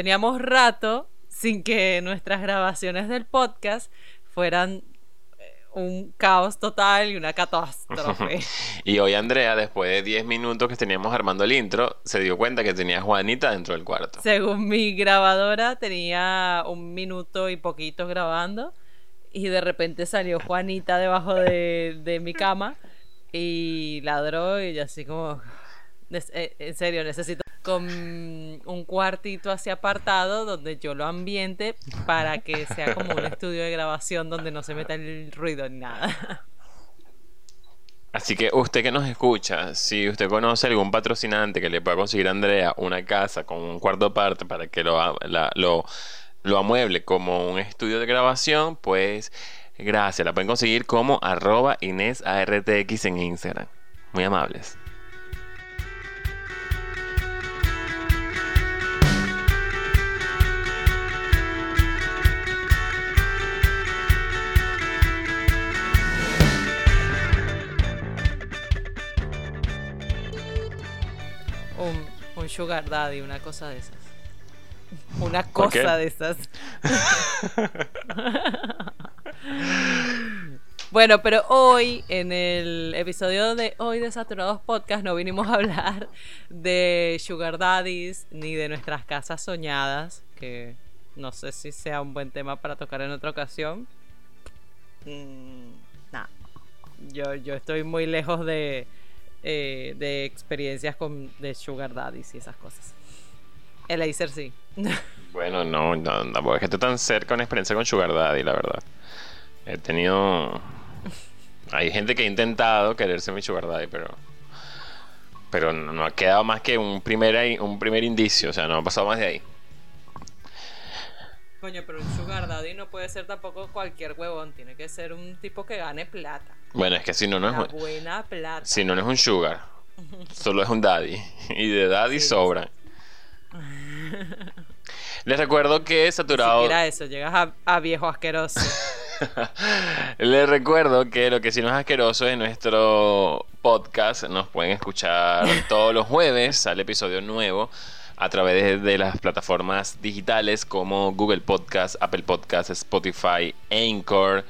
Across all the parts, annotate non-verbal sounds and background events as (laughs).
teníamos rato sin que nuestras grabaciones del podcast fueran eh, un caos total y una catástrofe. (laughs) y hoy Andrea, después de 10 minutos que teníamos armando el intro, se dio cuenta que tenía a Juanita dentro del cuarto. Según mi grabadora, tenía un minuto y poquito grabando y de repente salió Juanita debajo de, de mi cama y ladró y así como... Eh, en serio, necesito con un cuartito así apartado donde yo lo ambiente para que sea como un estudio de grabación donde no se meta el ruido ni nada. Así que usted que nos escucha, si usted conoce algún patrocinante que le pueda conseguir a Andrea una casa con un cuarto aparte para que lo, lo, lo amueble como un estudio de grabación, pues gracias, la pueden conseguir como arroba Inés en Instagram. Muy amables. Sugar daddy, una cosa de esas. Una cosa de esas. (laughs) bueno, pero hoy, en el episodio de hoy de Saturados Podcast, no vinimos a hablar de sugar daddies ni de nuestras casas soñadas, que no sé si sea un buen tema para tocar en otra ocasión. Mm, yo, yo estoy muy lejos de, eh, de experiencias con de sugar daddies y esas cosas. El sí. (laughs) Bueno, no, no, no, es que estoy tan cerca una experiencia con sugar daddy, la verdad. He tenido... Hay gente que ha intentado quererse mi sugar daddy, pero... Pero no, ha quedado más que un primer, un primer indicio, o sea, no ha pasado más de ahí. Coño, pero un sugar daddy no puede ser tampoco cualquier huevón, tiene que ser un tipo que gane plata. Bueno, es que si no, no es buena plata. Si no, no es un sugar, solo es un daddy. (laughs) Y de daddy sobra. Les recuerdo que saturado. Mira eso, llegas a, viejo asqueroso. (laughs) Les recuerdo que lo que sí no es asqueroso es nuestro podcast. Nos pueden escuchar todos los jueves, sale episodio nuevo a través de las plataformas digitales como Google Podcast, Apple Podcast, Spotify, Anchor.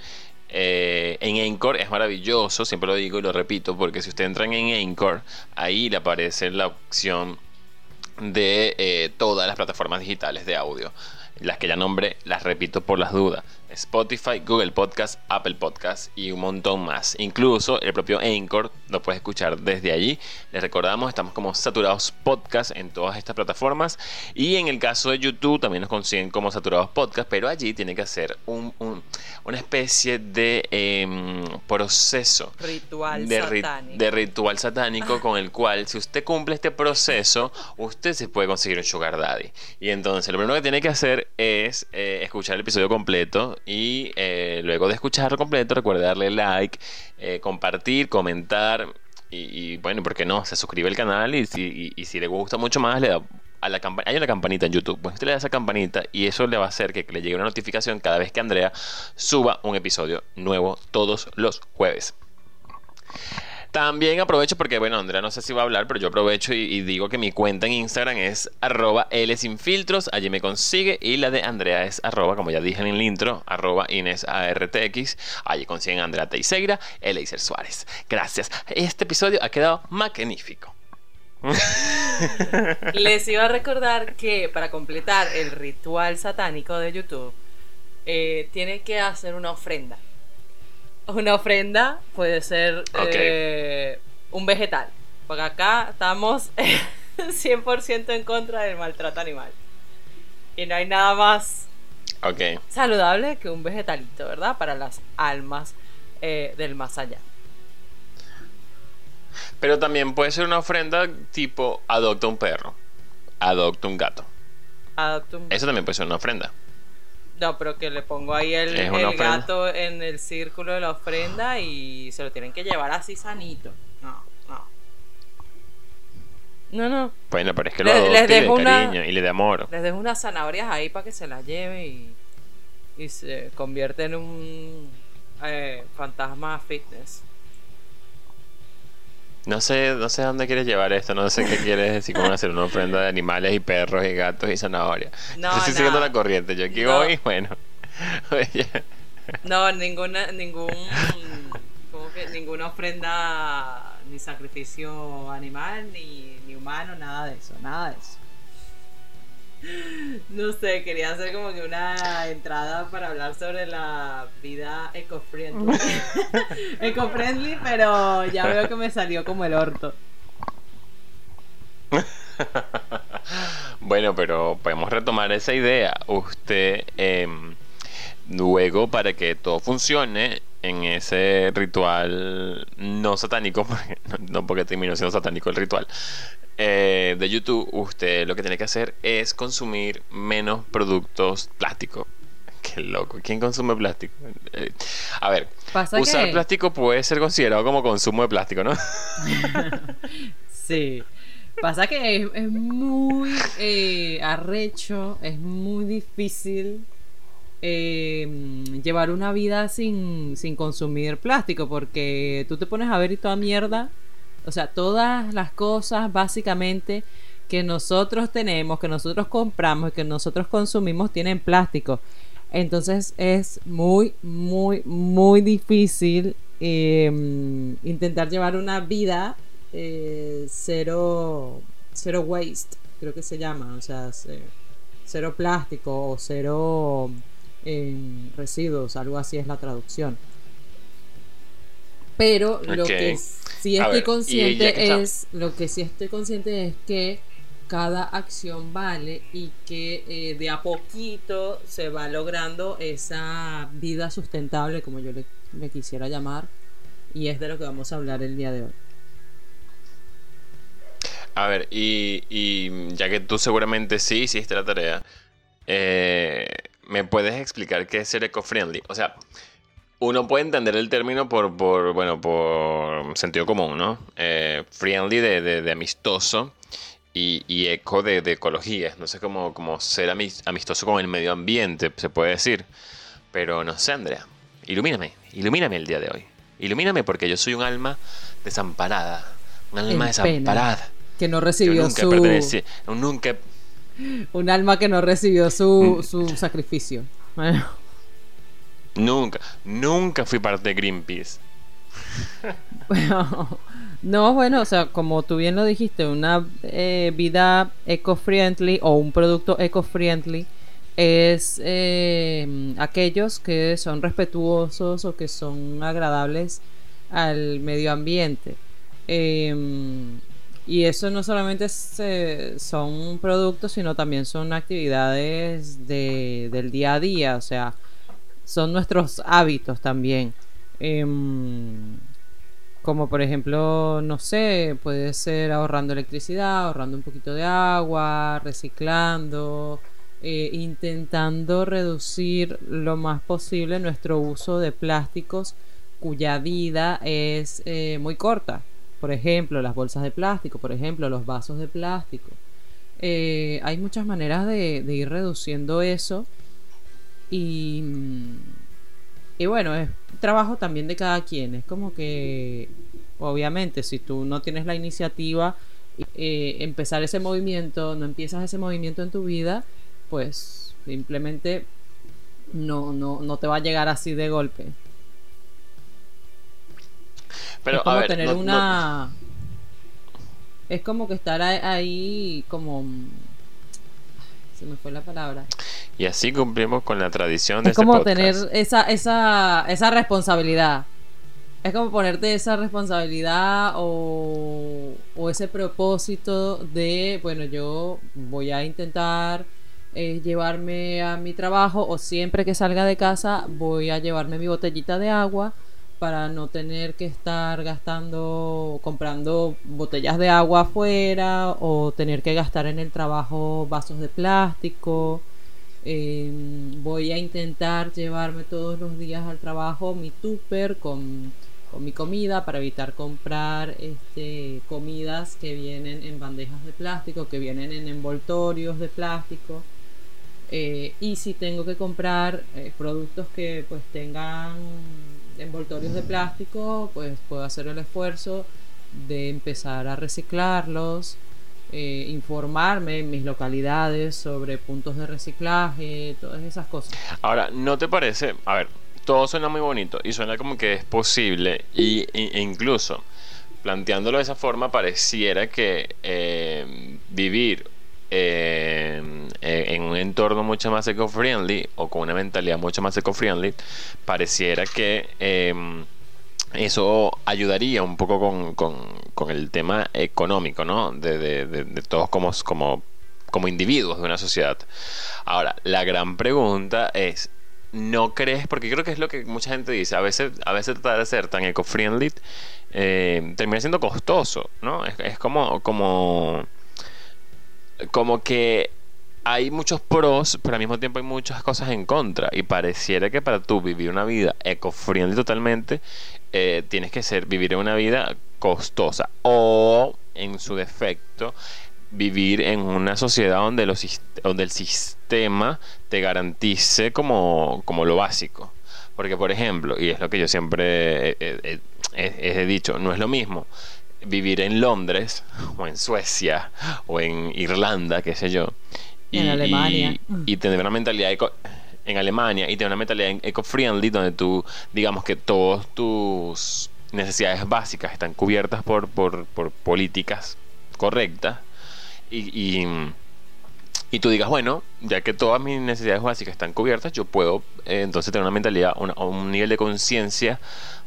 Eh, en Anchor es maravilloso, siempre lo digo y lo repito, porque si usted entra en Anchor, ahí le aparece la opción de eh, todas las plataformas digitales de audio. Las que ya nombré, las repito por las dudas. Spotify, Google Podcast, Apple Podcast y un montón más. Incluso el propio Anchor lo puedes escuchar desde allí. Les recordamos, estamos como Saturados Podcast en todas estas plataformas. Y en el caso de YouTube también nos consiguen como Saturados Podcast, pero allí tiene que hacer un, una especie de em, proceso. Ritual de, satánico. de ritual satánico con el cual, si usted cumple este proceso, usted se puede conseguir un Sugar Daddy. Y entonces lo primero que tiene que hacer es eh, escuchar el episodio completo y eh, luego de escucharlo completo, recuerde darle like, eh, compartir, comentar. Y, bueno, ¿por qué no? Se suscribe al canal y si, y, si le gusta mucho más, le da a la hay una campanita en YouTube. Pues usted le da esa campanita y eso le va a hacer que le llegue una notificación cada vez que Andrea suba un episodio nuevo todos los jueves. También aprovecho porque, bueno, Andrea no sé si va a hablar, pero yo aprovecho y, digo que mi cuenta en Instagram es arroba L sin allí me consigue, y la de Andrea es arroba, como ya dije en el intro, arroba Inés ARTX, allí consiguen Andrea Teixeira, Eleiser Suárez. Gracias. Este episodio ha quedado magnífico. (laughs) Les iba a recordar que para completar el ritual satánico de YouTube, eh, tiene que hacer una ofrenda una ofrenda puede ser eh, un vegetal. Porque acá estamos (laughs) 100% en contra del maltrato animal. Y no hay nada más saludable que un vegetalito, ¿verdad? Para las almas eh, del más allá. Pero también puede ser una ofrenda tipo adopta un perro, adopta un gato. Adopta un... Eso también puede ser una ofrenda. No, pero que le pongo ahí el, gato en el círculo de la ofrenda y se lo tienen que llevar así sanito. No, no. No, no. Bueno, pero es que lo les, les de cariño y le de amor. Les dejo unas zanahorias ahí para que se las lleve y, y se convierte en un eh, fantasma fitness. No sé, no sé a dónde quieres llevar esto, no sé qué quieres decir, cómo hacer una ofrenda de animales y perros y gatos y zanahoria. No, Estoy no. siguiendo la corriente, yo aquí No. voy, bueno. (laughs) No, ninguna, ningún, ¿cómo que? ninguna ofrenda, ni sacrificio animal, ni, ni humano, nada de eso, nada de eso. No sé, quería hacer como que una entrada para hablar sobre la vida eco-friendly. (laughs) eco-friendly, pero ya veo que me salió como el orto. Bueno, pero podemos retomar esa idea. Usted, em, luego, para que todo funcione en ese ritual no satánico, (laughs) porque- no porque terminó siendo satánico el ritual, eh, de YouTube, usted lo que tiene que hacer es consumir menos productos plásticos. (laughs) Qué loco, ¿quién consume plástico? Eh, a ver, usar que- plástico puede ser considerado como consumo de plástico, ¿no? (laughs) Sí. Pasa que es, es muy eh, arrecho, es muy difícil eh, llevar una vida sin, sin consumir plástico, porque tú te pones a ver y toda mierda, o sea, todas las cosas básicamente que nosotros tenemos, que nosotros compramos y que nosotros consumimos tienen plástico. Entonces es muy, muy, muy difícil eh, intentar llevar una vida eh, cero, cero waste, creo que se llama, o sea, ce- cero plástico o cero eh, residuos, algo así es la traducción. Pero lo que sí estoy ver, consciente es, lo que sí estoy consciente es que cada acción vale y que eh, de a poquito se va logrando esa vida sustentable, como yo le, le quisiera llamar, y es de lo que vamos a hablar el día de hoy. A ver, y, y ya que tú seguramente sí hiciste la tarea, eh, ¿me puedes explicar qué es ser eco-friendly? O sea, uno puede entender el término por, por bueno, por sentido común, ¿no? Eh, friendly de, de- de amistoso y, y eco de, de ecología. No sé cómo, cómo ser amis- amistoso con el medio ambiente, se puede decir. Pero no sé, Andrea. Ilumíname, ilumíname el día de hoy. Ilumíname porque yo soy un alma desamparada. Un alma En pena. desamparada. Que no recibió nunca su. pertenecí, nunca, Un alma que no recibió Mm. su, su sacrificio. (laughs) Bueno, nunca, nunca fui parte de Greenpeace. (laughs) no, bueno, o sea, como tú bien lo dijiste, una eh, vida eco-friendly o un producto eco-friendly es eh, aquellos que son respetuosos o que son agradables al medio ambiente. Em, y eso no solamente son productos, sino también son actividades de- del día a día, o sea, son nuestros hábitos también. Em, como por ejemplo, no sé, puede ser ahorrando electricidad, ahorrando un poquito de agua, reciclando, eh, intentando reducir lo más posible nuestro uso de plásticos cuya vida es eh, muy corta. Por ejemplo, las bolsas de plástico, por ejemplo, los vasos de plástico. Eh, hay muchas maneras de, de ir reduciendo eso y, y bueno, es trabajo también de cada quien. Es como que, obviamente, si tú no tienes la iniciativa, eh, empezar ese movimiento, no empiezas ese movimiento en tu vida, pues simplemente no, no, no te va a llegar así de golpe. Pero es como a ver, tener no- no- una... Es como que estar ahí como... Se me fue la palabra. Y así cumplimos con la tradición de Es este como podcast. tener esa, esa, esa responsabilidad. Es como ponerte esa responsabilidad o, o ese propósito de, bueno, yo voy a intentar eh, llevarme a mi trabajo o siempre que salga de casa voy a llevarme mi botellita de agua para no tener que estar gastando, comprando botellas de agua afuera o tener que gastar en el trabajo vasos de plástico. Eh, voy a intentar llevarme todos los días al trabajo mi tupper con, con mi comida para evitar comprar este, comidas que vienen en bandejas de plástico, que vienen en envoltorios de plástico. Eh, y si tengo que comprar eh, productos que pues tengan envoltorios de plástico, pues puedo hacer el esfuerzo de empezar a reciclarlos, eh, informarme en mis localidades sobre puntos de reciclaje, todas esas cosas. Ahora, ¿no te parece? A ver, todo suena muy bonito y suena como que es posible y, e incluso planteándolo de esa forma pareciera que eh, vivir eh, en un entorno mucho más eco-friendly o con una mentalidad mucho más eco-friendly pareciera que eso ayudaría un poco con, el tema económico, ¿no? De, todos como, como, como individuos de una sociedad. Ahora, la gran pregunta es, ¿no crees? Porque creo que es lo que mucha gente dice, a veces, a veces tratar de ser tan eco-friendly eh, termina siendo costoso, ¿no? Es, es como, como, como que hay muchos pros, pero al mismo tiempo hay muchas cosas en contra. Y pareciera que para tú vivir una vida eco-friendly totalmente, eh, tienes que ser vivir una vida costosa. O, en su defecto, vivir en una sociedad donde, los, donde el sistema te garantice como, como lo básico. Porque, por ejemplo, y es lo que yo siempre he dicho, no es lo mismo vivir en Londres (laughs) o en Suecia o en Irlanda, qué sé yo, en Alemania. Y, tener una mentalidad eco, en Alemania y tener una mentalidad eco-friendly donde tú, digamos que todas tus necesidades básicas están cubiertas por, por, políticas correctas y, y, tú digas, bueno, ya que todas mis necesidades básicas están cubiertas, yo puedo eh, entonces tener una mentalidad, un nivel de conciencia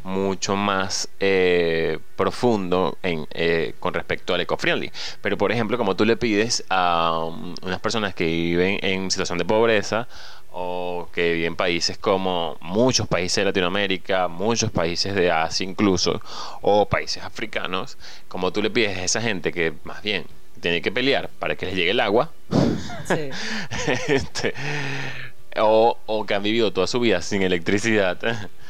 mucho más eh, profundo en, eh, con respecto al eco-friendly. Pero, por ejemplo, como tú le pides a um, unas personas que viven en situación de pobreza o que viven en países como muchos países de Latinoamérica, muchos países de Asia incluso, o países africanos, como tú le pides a esa gente que más bien tiene que pelear para que les llegue el agua, (laughs) este, o, o que han vivido toda su vida sin electricidad,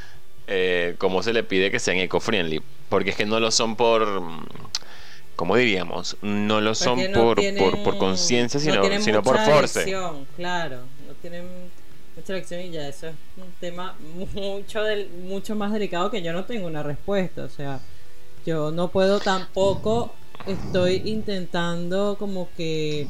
(laughs) eh, cómo se le pide que sean eco-friendly. Porque es que no lo son por. ¿Cómo diríamos? No lo son por, por, conciencia, sino, sino por force. Claro, no tienen mucha elección y ya eso es un tema mucho, del, mucho más delicado que yo no tengo una respuesta. O sea, yo no puedo tampoco. Estoy intentando como que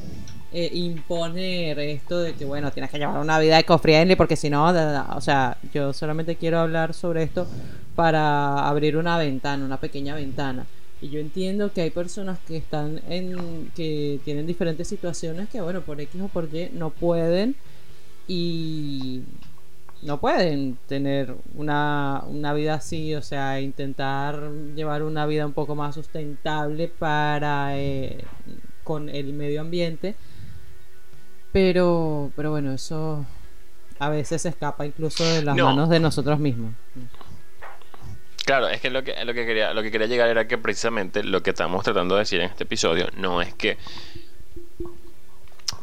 eh, imponer esto de que, bueno, tienes que llevar una vida eco-friendly porque si no, o sea, yo solamente quiero hablar sobre esto para abrir una ventana, una pequeña ventana. Y yo entiendo que hay personas que están en, que tienen diferentes situaciones que, bueno, por X o por Y no pueden y no pueden tener una, una vida así, o sea, intentar llevar una vida un poco más sustentable para eh, con el medio ambiente pero, pero bueno, eso a veces escapa incluso de las manos de nosotros mismos. Claro, es que lo que lo que quería lo que quería llegar era que precisamente lo que estamos tratando de decir en este episodio no es que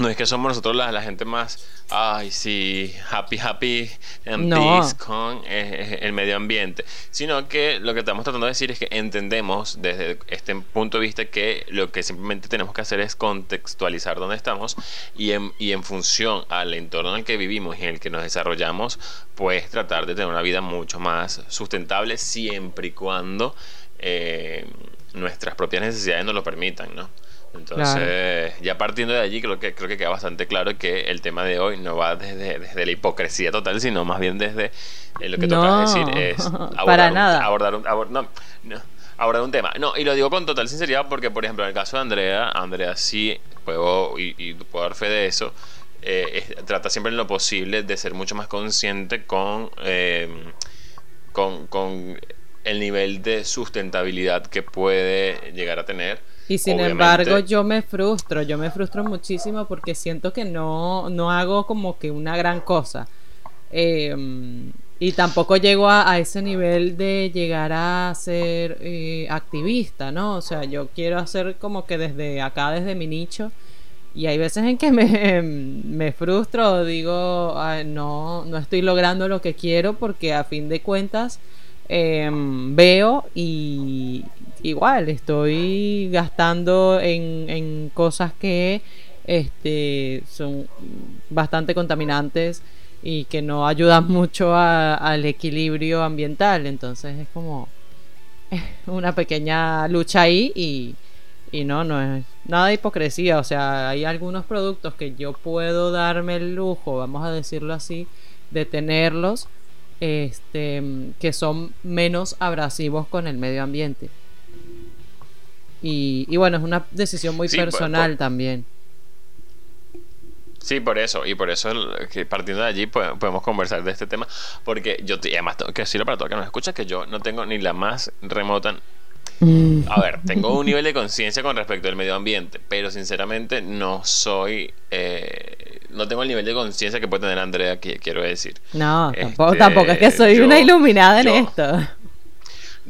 no es que somos nosotros la, la gente más, ay, sí, happy, happy and peace con eh, el medio ambiente, sino que lo que estamos tratando de decir es que entendemos desde este punto de vista que lo que simplemente tenemos que hacer es contextualizar dónde estamos y en, y en función al entorno en el que vivimos y en el que nos desarrollamos, pues tratar de tener una vida mucho más sustentable siempre y cuando eh, nuestras propias necesidades nos lo permitan, ¿no? Entonces, ya partiendo de allí, creo que, creo que queda bastante claro que el tema de hoy no va desde, desde la hipocresía total, sino más bien desde eh, lo que toca decir es abordar, (laughs) para nada. Un, abordar, un, no, abordar un tema. No, y lo digo con total sinceridad porque, por ejemplo, en el caso de Andrea, Andrea sí puedo, y, puedo dar fe de eso, eh, trata siempre en lo posible de ser mucho más consciente con, eh, con, con el nivel de sustentabilidad que puede llegar a tener y sin embargo, yo me frustro, yo me frustro muchísimo porque siento que no, no hago como que una gran cosa. Em, y tampoco llego a, ese nivel de llegar a ser eh, activista, ¿no? O sea, yo quiero hacer como que desde acá, desde mi nicho. Y hay veces en que me, me frustro, digo, no, no estoy logrando lo que quiero porque a fin de cuentas em, veo y, igual estoy gastando en, cosas que este, son bastante contaminantes y que no ayudan (laughs) mucho al equilibrio ambiental. Entonces es como, (laughs) una pequeña lucha ahí y, y no, no es nada de hipocresía. O sea, hay algunos productos que yo puedo darme el lujo, vamos a decirlo así, de tenerlos este, que son menos abrasivos con el medio ambiente. Y, bueno, es una decisión muy personal también. Sí, por eso, y por eso que partiendo de allí podemos conversar de este tema, porque yo, y además tengo que decirlo para todo que nos escucha, que yo no tengo ni la más remota a ver, tengo un nivel de conciencia con respecto al medio ambiente, pero sinceramente no soy. Eh, no tengo el nivel de conciencia que puede tener Andrea, quiero decir. No, tampoco, tampoco es que soy una iluminada en esto.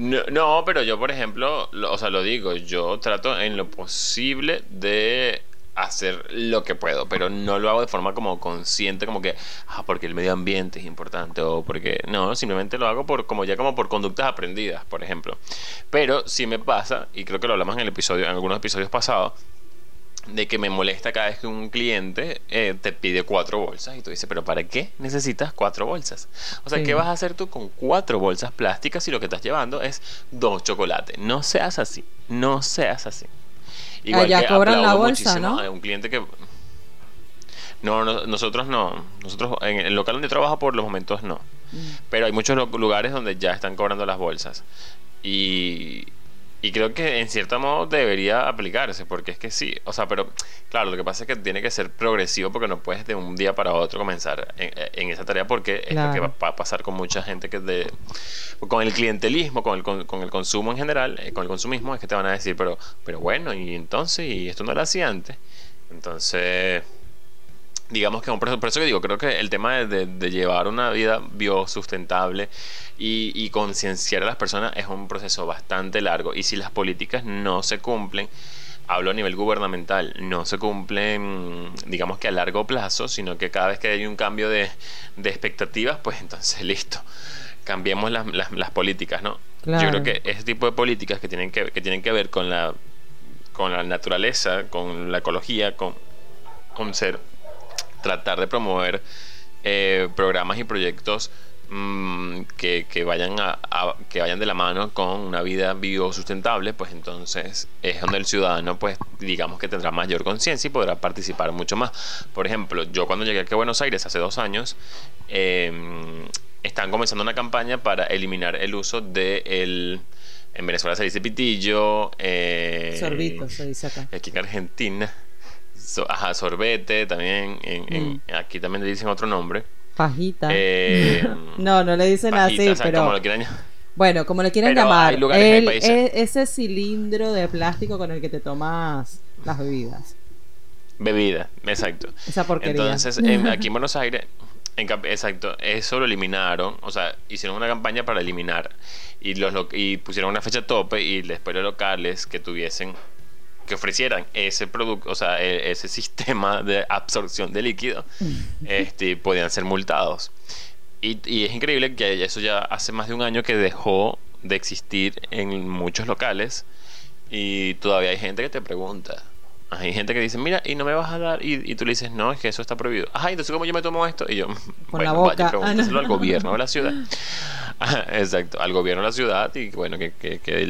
No, pero yo, por ejemplo, o sea, lo digo, yo trato en lo posible de hacer lo que puedo, pero no lo hago de forma como consciente, como que, ah, porque el medio ambiente es importante o porque, no, simplemente lo hago por como ya como por conductas aprendidas, por ejemplo. Pero sí me pasa, y creo que lo hablamos en el episodio, en algunos episodios pasados, de que me molesta cada vez que un cliente eh, te pide cuatro bolsas y tú dices, pero ¿para qué necesitas cuatro bolsas? O sea, ¿qué vas a hacer tú con cuatro bolsas plásticas si lo que estás llevando es dos chocolates? No seas así, no seas así. Igual Allá cobran la bolsa, ¿no? A un cliente que... No, nosotros no. Nosotros en el local donde trabajo por los momentos no. Mm. Pero hay muchos lugares donde ya están cobrando las bolsas. Y, y creo que en cierto modo debería aplicarse, porque es que sí, o sea, pero claro, lo que pasa es que tiene que ser progresivo porque no puedes de un día para otro comenzar en, esa tarea porque es lo que va, a pasar con mucha gente que de, con el clientelismo, con el, con, el consumo en general, eh, con el consumismo, es que te van a decir, pero, pero bueno, y entonces, y esto no lo hacía antes. Entonces, digamos que un por eso que digo, creo que el tema de, de, llevar una vida biosustentable y, y concienciar a las personas es un proceso bastante largo. Y si las políticas no se cumplen, hablo a nivel gubernamental, no se cumplen, digamos que a largo plazo, sino que cada vez que hay un cambio de, de expectativas, pues entonces (laughs) listo, cambiemos las, las, políticas, ¿no? Yo creo que ese tipo de políticas que tienen que, que tienen que ver con la, con la naturaleza, con la ecología, con, con ser tratar de promover eh, programas y proyectos mm, que, vayan a, que vayan de la mano con una vida biosustentable, pues entonces es donde el ciudadano, pues digamos que tendrá mayor conciencia y podrá participar mucho más. Por ejemplo, yo cuando llegué aquí a Buenos Aires hace dos años, em, están comenzando una campaña para eliminar el uso de el en Venezuela se dice pitillo, eh, sorbito se dice acá. Aquí en Argentina ajá, sorbete, también. En, mm. Aquí también le dicen otro nombre. Pajita. Eh, (laughs) no, no le dicen así, pero. Bueno, como le quieran llamar. E, ese cilindro de plástico con el que te tomas las bebidas. Bebida, exacto. Esa porquería. Entonces, aquí en (laughs) Buenos Aires, exacto, eso lo eliminaron. O sea, hicieron una campaña para eliminar. Y, los, y pusieron una fecha tope y después los locales que tuviesen que ofrecieran ese producto, o sea, e, ese (laughs) sistema de absorción de líquido, este, podían ser multados. Y, es increíble que eso ya hace más de un año que dejó de existir en muchos locales y todavía hay gente que te pregunta. Hay gente que dice, mira, y no me vas a dar, y, tú le dices, no, es que eso está prohibido. Ajá, entonces, ¿cómo yo me tomo esto? Y yo, bueno, vaya, pregúntaselo al gobierno de la ciudad. (laughs) exacto, al gobierno de la ciudad y bueno, que, que, que,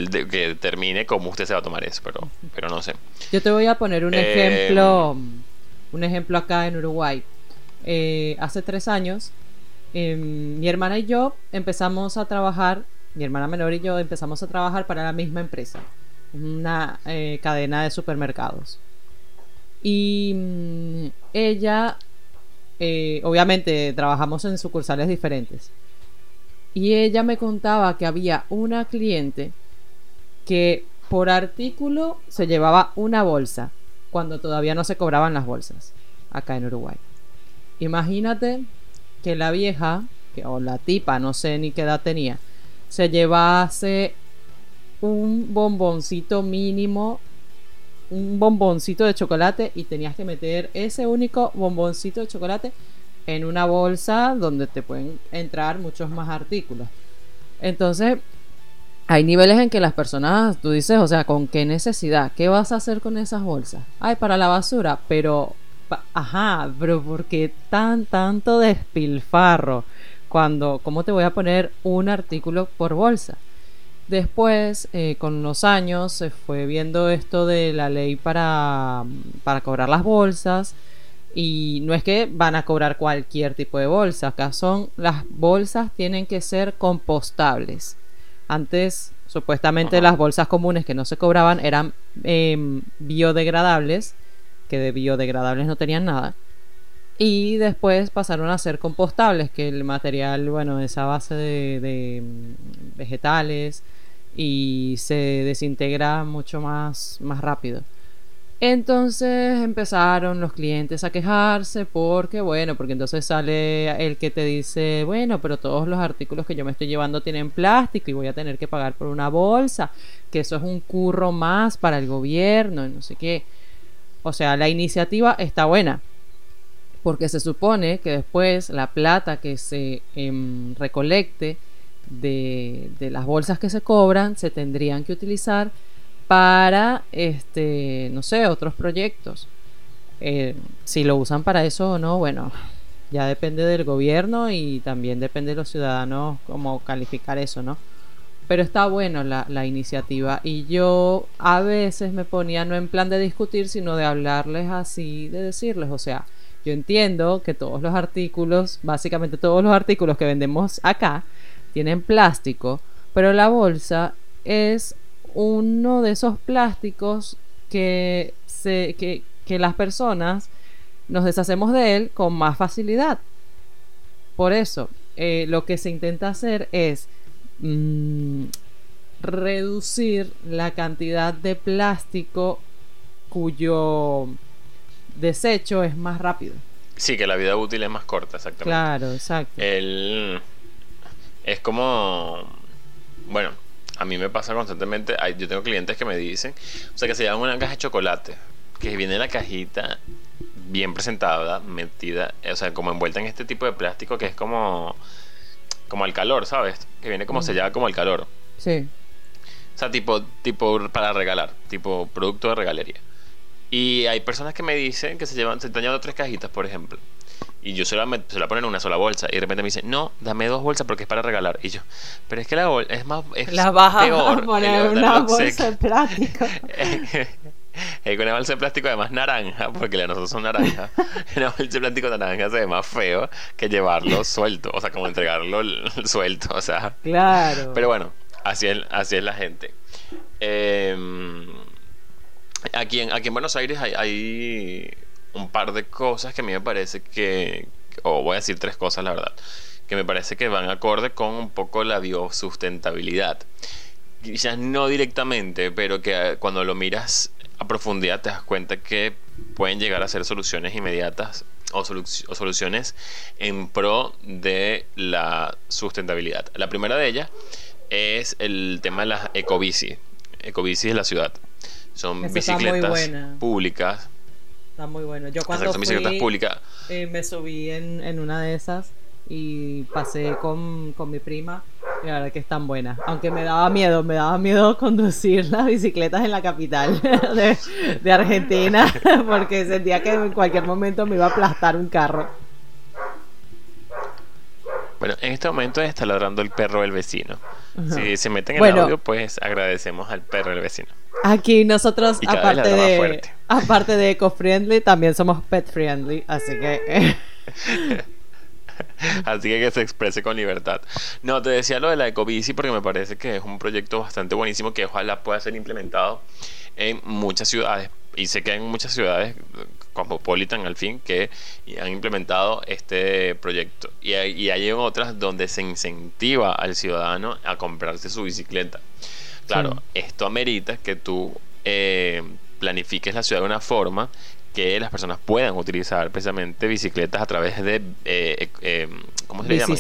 determine cómo usted se va a tomar eso, pero, pero no sé. Yo te voy a poner un ejemplo, em, un ejemplo acá en Uruguay. Eh, hace tres años, em, mi hermana y yo empezamos a trabajar, mi hermana menor y yo empezamos a trabajar para la misma empresa, una eh, cadena de supermercados. Y mm, ella, eh, obviamente, trabajamos en sucursales diferentes. Y ella me contaba que había una cliente que por artículo se llevaba una bolsa cuando todavía no se cobraban las bolsas acá en Uruguay. Imagínate que la vieja, que, o la tipa, no sé ni qué edad tenía, se llevase un bomboncito mínimo, un bomboncito de chocolate y tenías que meter ese único bomboncito de chocolate en una bolsa donde te pueden entrar muchos más artículos. Entonces, hay niveles en que las personas, tú dices, o sea, ¿con qué necesidad? ¿Qué vas a hacer con esas bolsas? Ay, para la basura, pero, ajá, pero ¿por qué tan, tanto despilfarro? Cuando, ¿cómo te voy a poner un artículo por bolsa? Después, eh, con los años, se fue viendo esto de la ley para, para cobrar las bolsas. Y no es que van a cobrar cualquier tipo de bolsa. Acá son las bolsas tienen que ser compostables. Antes, supuestamente, las bolsas comunes que no se cobraban eran em, biodegradables, que de biodegradables no tenían nada. Y después pasaron a ser compostables, que el material, bueno, es a base de, de mm, vegetales y se desintegra mucho más, más rápido. Entonces empezaron los clientes a quejarse porque, bueno, porque entonces sale el que te dice, bueno, pero todos los artículos que yo me estoy llevando tienen plástico y voy a tener que pagar por una bolsa, que eso es un curro más para el gobierno y no sé qué. O sea, la iniciativa está buena, porque se supone que después la plata que se em, recolecte de, de las bolsas que se cobran se tendrían que utilizar para, este, no sé, otros proyectos. Eh, si lo usan para eso o no, bueno, ya depende del gobierno y también depende de los ciudadanos cómo calificar eso, ¿no? Pero está bueno la, la, iniciativa y yo a veces me ponía no en plan de discutir, sino de hablarles así, de decirles, o sea, yo entiendo que todos los artículos, básicamente todos los artículos que vendemos acá, tienen plástico, pero la bolsa es uno de esos plásticos que, se, que, que las personas nos deshacemos de él con más facilidad. Por eso, eh, lo que se intenta hacer es mmm, reducir la cantidad de plástico cuyo desecho es más rápido. Sí, que la vida útil es más corta, exactamente. Claro, exacto. El... Es como... Bueno, a mí me pasa constantemente, yo tengo clientes que me dicen, o sea, que se llama una caja de chocolate, que viene en la cajita bien presentada, metida, o sea, como envuelta en este tipo de plástico que es como como al calor, ¿sabes? Que viene como mm. sellada como al calor. Sí. O sea, tipo tipo para regalar, tipo producto de regalería. Y hay personas que me dicen que se llevan se están llevando tres cajitas, por ejemplo. Y yo se la, se la ponen en una sola bolsa. Y de repente me dice, no, dame dos bolsas porque es para regalar. Y yo, pero es que la bolsa es más. Es la baja peor, (laughs) poner (laughs) una bolsa de plástico. con (laughs) una bolsa de plástico además naranja, porque la de nosotros son naranja. una bolsa de plástico naranja se ve más feo que llevarlo suelto. O sea, como entregarlo suelto. O sea. Claro. Pero bueno, así es, así es la gente. Eh, aquí, en, aquí en Buenos Aires hay, hay un par de cosas que a mí me parece que, o voy a decir tres cosas la verdad, que me parece que van acorde con un poco la biosustentabilidad. Quizás no directamente, pero que eh, cuando lo miras a profundidad te das cuenta que pueden llegar a ser soluciones inmediatas o, o soluciones en pro de la sustentabilidad. La primera de ellas es el tema de las ecobici, ecobicis de la ciudad. Son bicicletas públicas Está muy bueno. Yo cuando fui, eh, me subí en, en, una de esas y pasé con, con mi prima. Y la verdad que están buenas. Aunque me daba miedo, me daba miedo (laughs) conducir las bicicletas en la capital (laughs) de, de Argentina (laughs) porque sentía que en cualquier momento me iba a aplastar un carro. Bueno, en este momento está ladrando el perro del vecino. Si se meten en el audio, pues agradecemos al perro del vecino. Aquí nosotros, aparte de, (laughs) aparte de eco-friendly, también somos pet-friendly, así que... Así que que se exprese con libertad. No, te decía lo de la ecobici porque me parece que es un proyecto bastante buenísimo que ojalá pueda ser implementado en muchas ciudades. Y sé que hay muchas ciudades, Cosmopolitan al fin, que han implementado este proyecto. Y hay, y hay otras donde se incentiva al ciudadano a comprarse su bicicleta. Claro, esto amerita que tú eh, planifiques la ciudad de una forma que las personas puedan utilizar precisamente bicicletas a través de, eh, eh, ¿cómo se le llama?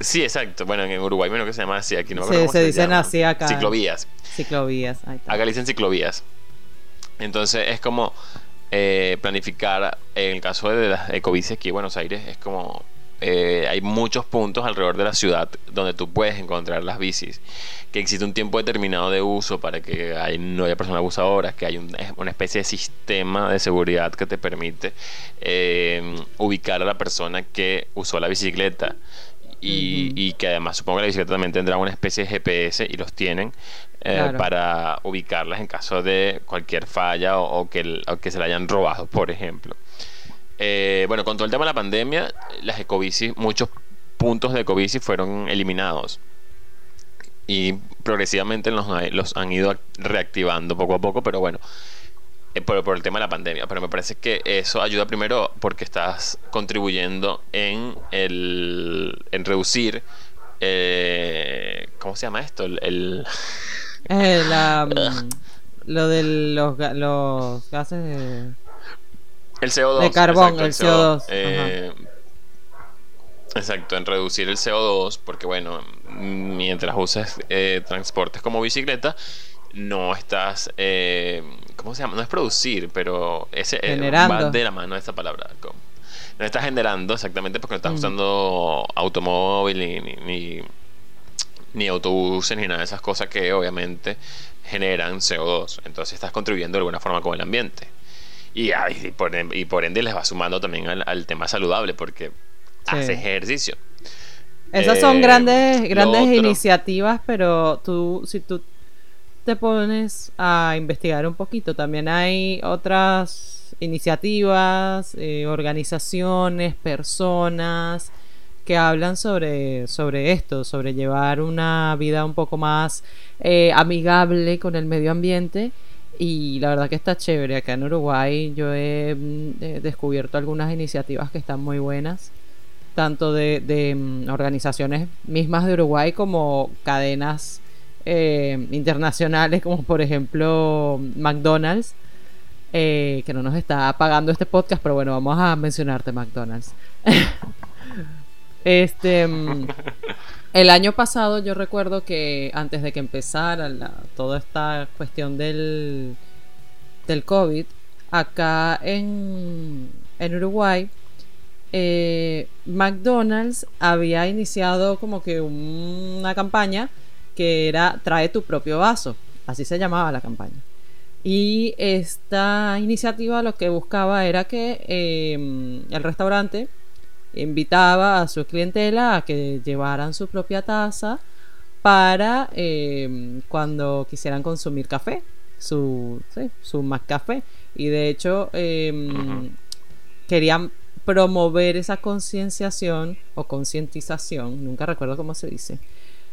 sí, exacto. Bueno, en Uruguay menos que se llama así, aquí no me acuerdo se, dicen así acá. Ciclovías. Ciclovías, ahí está. Acá le dicen ciclovías. Entonces es como planificar, en el caso de las ecobicis aquí en Buenos Aires, es como eh, hay muchos puntos alrededor de la ciudad donde tú puedes encontrar las bicis, que existe un tiempo determinado de uso para que no haya personas abusadoras, que hay una especie de sistema de seguridad que te permite eh, ubicar a la persona que usó la bicicleta. Y, que además supongo que la bicicleta también tendrá una especie de GPS y los tienen eh, para ubicarlas en caso de cualquier falla o, que, que se la hayan robado, por ejemplo. Eh, bueno, con todo el tema de la pandemia, las ecobicis, muchos puntos de ecobici fueron eliminados y progresivamente los, los han ido reactivando poco a poco, pero bueno, eh, por, por, el tema de la pandemia. Pero me parece que eso ayuda primero porque estás contribuyendo en, el, en reducir, eh, ¿cómo se llama esto? El... Eh, (laughs) mm, lo de los, los gases de... El CO2. De carbón, el, CO2. Eh, exacto, en reducir el CO2, porque bueno, mientras usas eh, transportes como bicicleta, no estás, eh, ¿cómo se llama? No es producir, pero ese va de la mano esa palabra. No estás generando exactamente porque no estás mm. usando automóvil ni, ni, ni, autobuses ni nada de esas cosas que obviamente generan CO2. Entonces estás contribuyendo de alguna forma con el ambiente. Y, y, por, y por, ende les va sumando también al, tema saludable porque hace ejercicio. Esas son eh, grandes, grandes iniciativas, pero tú, si tú te pones a investigar un poquito, también hay otras iniciativas, eh, organizaciones, personas que hablan sobre, sobre esto, sobre llevar una vida un poco más eh, amigable con el medio ambiente. Y la verdad que está chévere. Acá en Uruguay yo he, mm, descubierto algunas iniciativas que están muy buenas tanto de, mm, organizaciones mismas de Uruguay como cadenas eh, internacionales como por ejemplo McDonald's, eh, que no nos está pagando este podcast, pero bueno, vamos a mencionarte McDonald's. (laughs) este, mm, (laughs) el año pasado yo recuerdo que antes de que empezara toda esta cuestión del, del COVID, acá en, en Uruguay, eh, McDonald's había iniciado como que una campaña que era Trae tu propio vaso, así se llamaba la campaña. Y esta iniciativa lo que buscaba era que em, el restaurante invitaba a su clientela a que llevaran su propia taza para em, cuando quisieran consumir café, su, su café. Y de hecho em, querían promover esa concienciación o concientización, nunca recuerdo cómo se dice,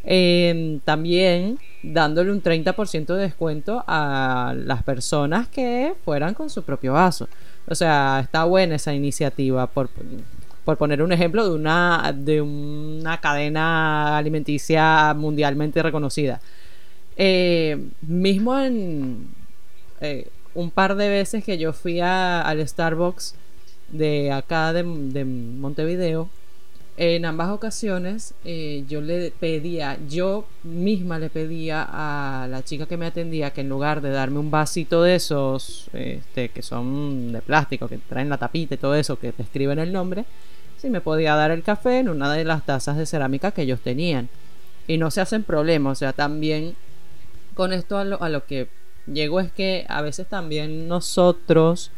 Em, también dándole un 30% de descuento a las personas que fueran con su propio vaso. O sea, está buena esa iniciativa por, por poner un ejemplo de una, de una cadena alimenticia mundialmente reconocida. Eh, mismo en eh, un par de veces que yo fui al Starbucks de acá de Montevideo, en ambas ocasiones eh, yo le pedía, yo misma le pedía a la chica que me atendía que en lugar de darme un vasito de esos este, que son de plástico, que traen la tapita y todo eso, que te escriben el nombre, si me podía dar el café en una de las tazas de cerámica que ellos tenían. Y no se hacen problemas, o sea, también con esto a lo, a lo que llego es que a veces también nosotros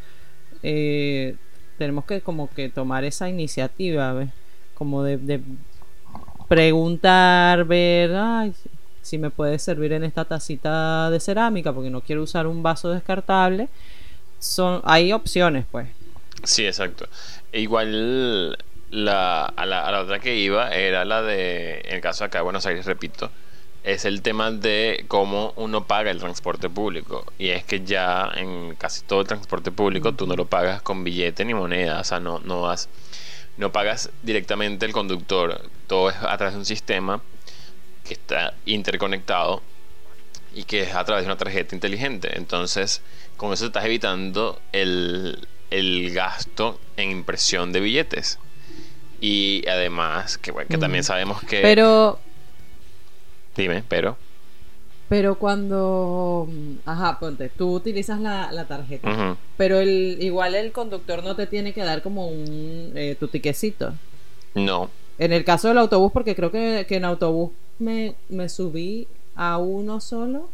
eh, tenemos que como que tomar esa iniciativa, ¿ves? como de, preguntar, ver, si me puede servir en esta tacita de cerámica, porque no quiero usar un vaso descartable. Son, hay opciones, pues. Sí, exacto. E igual la, a, la, otra que iba era la de, en el caso acá de Buenos Aires, repito, es el tema de cómo uno paga el transporte público. Y es que ya en casi todo el transporte público tú no lo pagas con billete ni moneda. O sea, no, no no pagas directamente el conductor, todo es a través de un sistema que está interconectado y que es a través de una tarjeta inteligente. Entonces, con eso estás evitando el, gasto en impresión de billetes. Y además, que, que también sabemos que... Pero... Dime, pero... Pero cuando, ajá, ponte, tú utilizas la, tarjeta, pero el, igual el conductor no te tiene que dar como un, eh, tu tiquecito. No. En el caso del autobús, porque creo que, en autobús me, me subí a uno solo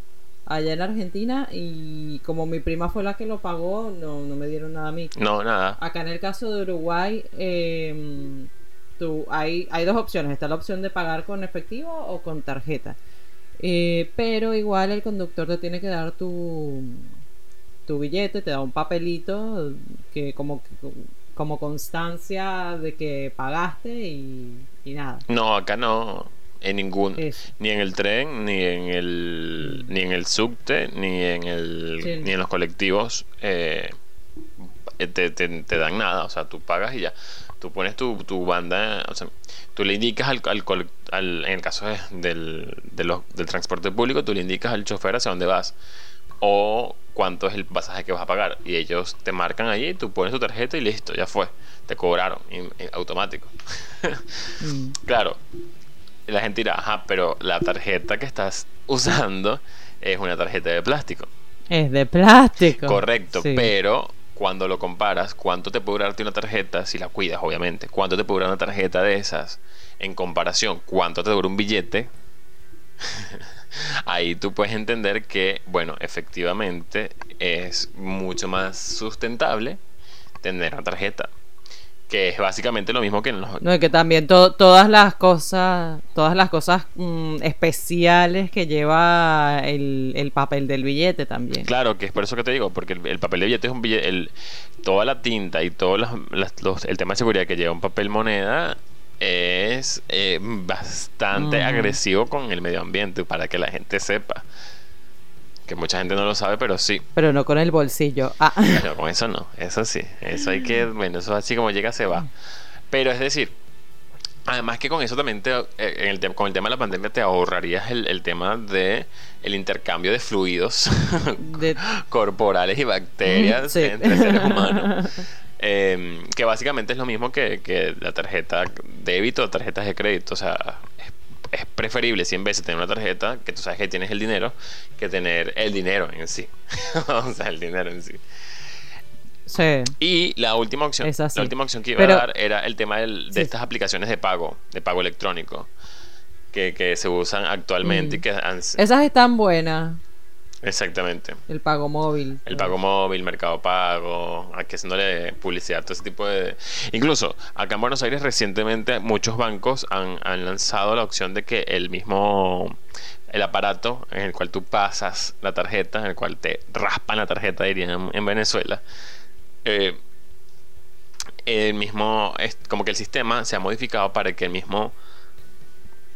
allá en Argentina y como mi prima fue la que lo pagó, no, no me dieron nada a mí. No, nada. Acá en el caso de Uruguay, eh, tú, hay, hay dos opciones. Está la opción de pagar con efectivo o con tarjeta. Eh, pero igual el conductor te tiene que dar tu, tu billete, te da un papelito que como, como constancia de que pagaste y, nada. No, acá no. En ningún. Ni en el tren, ni en el. Ni en el subte, ni en el. Ni en los colectivos. Eh, te, te, dan nada. O sea, tú pagas y ya. Tú pones tu, tu banda. O sea, tú le indicas al. al, en el caso del, del transporte público, tú le indicas al chofer hacia dónde vas. O cuánto es el pasaje que vas a pagar. Y ellos te marcan allí, tú pones tu tarjeta y listo, ya fue. Te cobraron, automático. (laughs) Mm. Claro, la gente dirá, ajá, pero la tarjeta que estás usando es una tarjeta de plástico. Es de plástico. Correcto, pero cuando lo comparas, ¿cuánto te puede durarte una tarjeta si la cuidas, obviamente? ¿Cuánto te puede durar una tarjeta de esas en comparación? ¿Cuánto te dura un billete? (laughs) ahí tú puedes entender que, bueno, efectivamente es mucho más sustentable tener una tarjeta. Que es básicamente lo mismo que en los... No, y que también todas las cosas, todas las cosas mm, especiales que lleva el, papel del billete también. Claro, que es por eso que te digo, porque el, papel de billete es un billete, el, toda la tinta y todo el tema de seguridad que lleva un papel moneda es eh, bastante agresivo con el medio ambiente, para que la gente sepa. Que mucha gente no lo sabe, pero sí. Pero no con el bolsillo. Ah. Pero con eso no, eso sí. Eso hay que, bueno, eso así como llega se va. Pero es decir, además que con eso también te, eh, en el con el tema de la pandemia te ahorrarías el, tema de el intercambio de fluidos (laughs) (laughs) corporales y bacterias entre seres humanos. (laughs) Em, que básicamente es lo mismo que, la tarjeta débito o tarjetas de crédito. O sea, es, preferible 100 veces tener una tarjeta que tú sabes que tienes el dinero que tener el dinero en sí. (laughs) o sea, el dinero en sí. Sí. Y la última opción, la última opción que iba a dar era el tema de estas aplicaciones de pago, de pago electrónico, que, se usan actualmente y mm. que Esas están buenas. Exactamente. El pago móvil. El pago móvil, mercado pago, haciéndole publicidad, todo ese tipo de... Incluso acá en Buenos Aires recientemente muchos bancos han, lanzado la opción de que el mismo el aparato en el cual tú pasas la tarjeta, en el cual te raspan la tarjeta, dirían en, Venezuela, eh, el mismo, es como que el sistema se ha modificado para que el mismo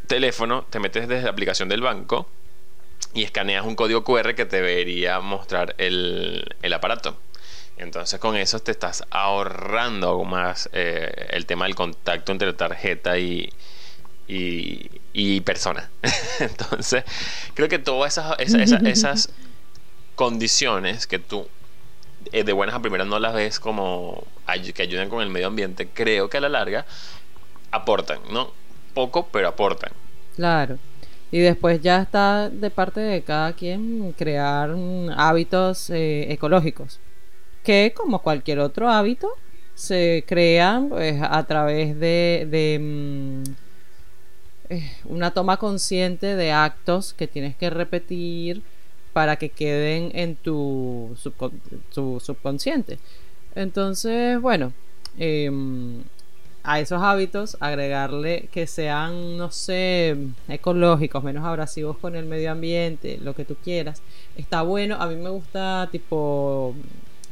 teléfono te metes desde la aplicación del banco y escaneas un código QR que te debería mostrar el, aparato. Entonces con eso te estás ahorrando aún más eh, el tema del contacto entre tarjeta y, y, persona. (laughs) Entonces creo que todas esas, (laughs) esas, condiciones que tú eh, de buenas a primeras no las ves como que ayudan con el medio ambiente, creo que a la larga aportan, ¿no? Poco, pero aportan. Claro. Y después ya está de parte de cada quien crear hábitos eh, ecológicos, que como cualquier otro hábito, se crean pues, a través de, mm, eh, una toma consciente de actos que tienes que repetir para que queden en tu, subconsciente. Entonces, bueno, em, a esos hábitos agregarle que sean, no sé, ecológicos, menos abrasivos con el medio ambiente, lo que tú quieras. Está bueno, a mí me gusta tipo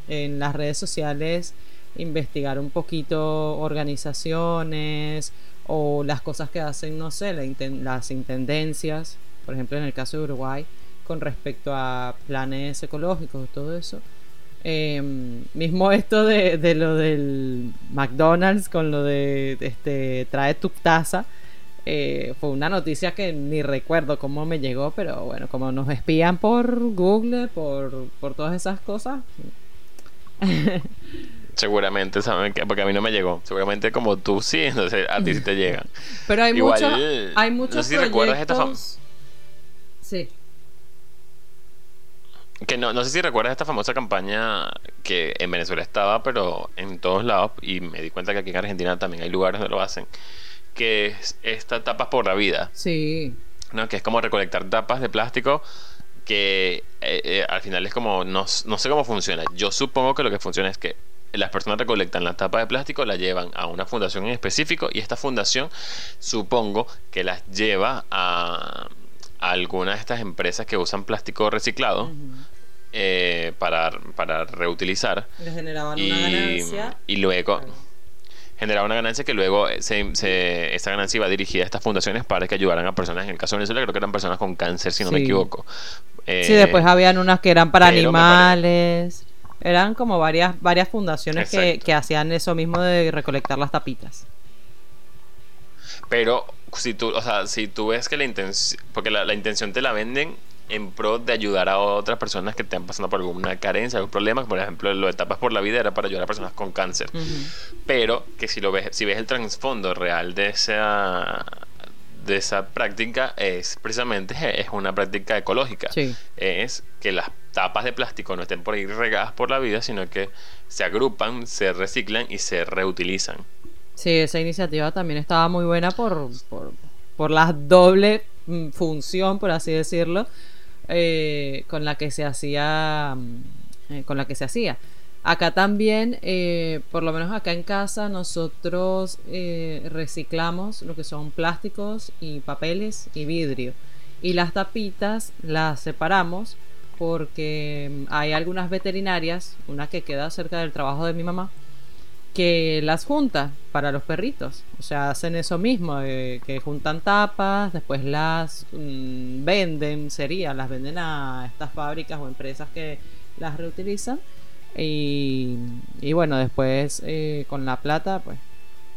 en las redes sociales investigar un poquito organizaciones o las cosas que hacen, no sé, las intendencias, por ejemplo en el caso de Uruguay, con respecto a planes ecológicos, todo eso Em, mismo esto de, lo del McDonald's con lo de este trae tu taza. Eh, fue una noticia que ni recuerdo cómo me llegó, pero bueno, como nos espían por Google, por, por todas esas cosas. (laughs) Seguramente saben que, porque a mí no me llegó. Seguramente como tú sí, entonces a ti sí te llegan. Pero hay muchos, hay muchos no sé si recuerdas esta Sí. Que no, no sé si recuerdas esta famosa campaña que en Venezuela estaba, pero en todos lados, y me di cuenta que aquí en Argentina también hay lugares donde lo hacen, que es esta tapas por la vida. Sí. ¿no? Que es como recolectar tapas de plástico que eh, eh, al final es como, no, no, sé cómo funciona. Yo supongo que lo que funciona es que las personas recolectan la tapa de plástico, la llevan a una fundación en específico y esta fundación supongo que las lleva a, algunas de estas empresas que usan plástico reciclado. Eh, para, para reutilizar. Les generaban una ganancia. Y luego generaba una ganancia que luego se, se, esa ganancia iba dirigida a estas fundaciones para que ayudaran a personas, en el caso de Venezuela creo que eran personas con cáncer, si no me equivoco. sí, después habían unas que eran para animales. Eran como varias, varias fundaciones que, que, hacían eso mismo de recolectar las tapitas. Pero si tú, o sea, si tú ves que la intención, porque la, la intención te la venden en pro de ayudar a otras personas que estén pasando por alguna carencia, algún problema, por ejemplo, lo de etapas por la vida era para ayudar a personas con cáncer. Pero que si lo ves, si ves el trasfondo real de esa de esa práctica es precisamente (laughs) es una práctica ecológica. Es que las tapas de plástico no estén por ahí regadas por la vida, sino que se agrupan, se reciclan y se reutilizan. Sí, esa iniciativa también estaba muy buena por, por, por la doble mm, función, por así decirlo, eh, con la que se hacía mm, eh, con la que se hacía. Acá también eh, por lo menos acá en casa nosotros reciclamos lo que son plásticos y papeles y vidrio. Y las tapitas las separamos porque mm, hay algunas veterinarias una que queda cerca del trabajo de mi mamá que las junta para los perritos. O sea, hacen eso mismo, que juntan tapas, después las mm, venden, sería, las venden a estas fábricas o empresas que las reutilizan. Y, y bueno, después eh, con la plata, pues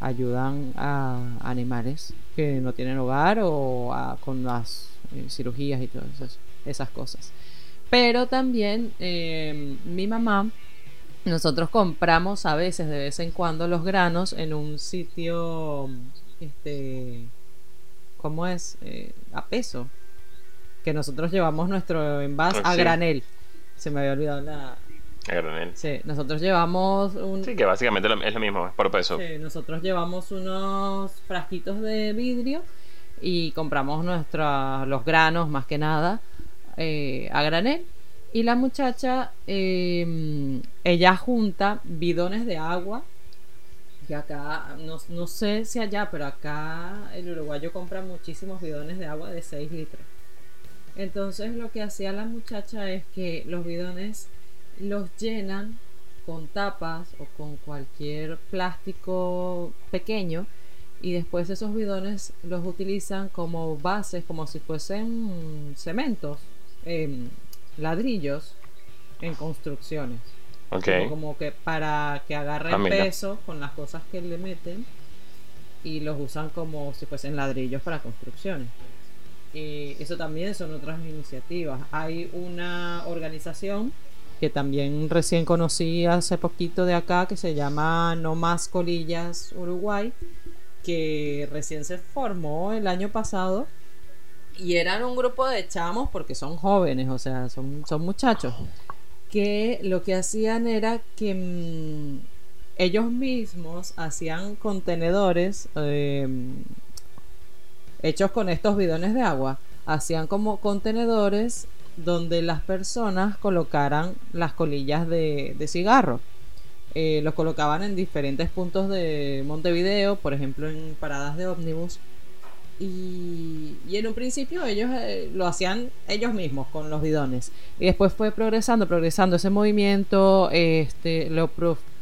ayudan a animales que no tienen hogar o con las eh, cirugías y todas esas, cosas. Pero también eh, mi mamá nosotros compramos a veces, de vez en cuando, los granos en un sitio, este, ¿cómo es? Eh, a peso. Que nosotros llevamos nuestro envase a granel. Se me había olvidado la... A granel. Sí, nosotros llevamos un... Sí, que básicamente es lo mismo, es por peso. Sí, nosotros llevamos unos frasquitos de vidrio y compramos nuestros los granos más que nada eh, a granel y la muchacha, em, ella junta bidones de agua, que acá, no, sé si allá, pero acá el uruguayo compra muchísimos bidones de agua de 6 litros. Entonces lo que hacía la muchacha es que los bidones los llenan con tapas o con cualquier plástico pequeño y después esos bidones los utilizan como bases, como si fuesen cementos. Em, ladrillos en construcciones. Como, que para que agarren ah, peso con las cosas que le meten y los usan como si fuesen ladrillos para construcciones. Y eso también son otras iniciativas. Hay una organización que también recién conocí hace poquito de acá que se llama No Más Colillas Uruguay, que recién se formó el año pasado y eran un grupo de chamos porque son jóvenes, o sea, son, son muchachos, que lo que hacían era que mm, ellos mismos hacían contenedores em, hechos con estos bidones de agua, hacían como contenedores donde las personas colocaran las colillas de, de cigarro. Eh, los colocaban en diferentes puntos de Montevideo, por ejemplo en paradas de ómnibus y, en un principio ellos eh, lo hacían ellos mismos con los bidones. Y después fue progresando, progresando ese movimiento, este, lo,